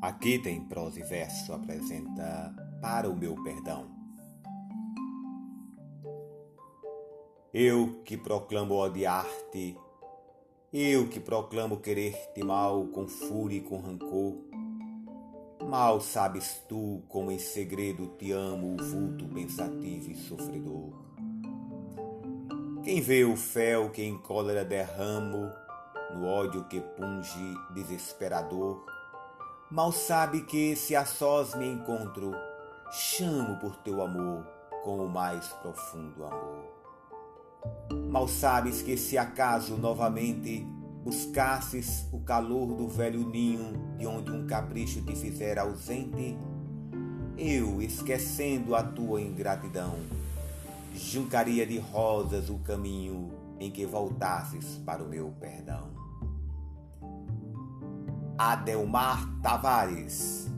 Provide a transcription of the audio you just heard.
Aqui tem prosa e verso apresenta para o meu perdão. Eu que proclamo odiar-te, eu que proclamo querer-te mal com fúria e com rancor, mal sabes tu como em segredo te amo vulto pensativo e sofredor. Quem vê o fel que em cólera derramo, no ódio que punge desesperador, Mal sabe que, se a sós me encontro, chamo por teu amor com o mais profundo amor. Mal sabes que, se acaso novamente buscasses o calor do velho ninho de onde um capricho te fizera ausente, eu, esquecendo a tua ingratidão, juncaria de rosas o caminho em que voltasses para o meu perdão. Adelmar Tavares.